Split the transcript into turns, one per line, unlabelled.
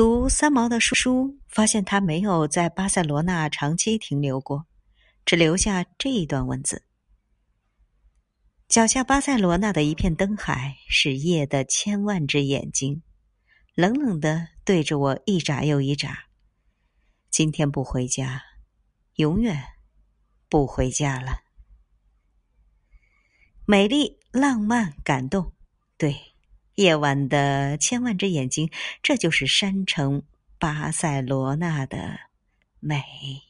读三毛的书，发现他没有在巴塞罗那长期停留过，只留下这一段文字：脚下巴塞罗那的一片灯海，是夜的千万只眼睛，冷冷的对着我一眨又一眨。今天不回家，永远不回家了。美丽、浪漫、感动，对，夜晚的千万只眼睛，这就是山城巴塞罗那的美。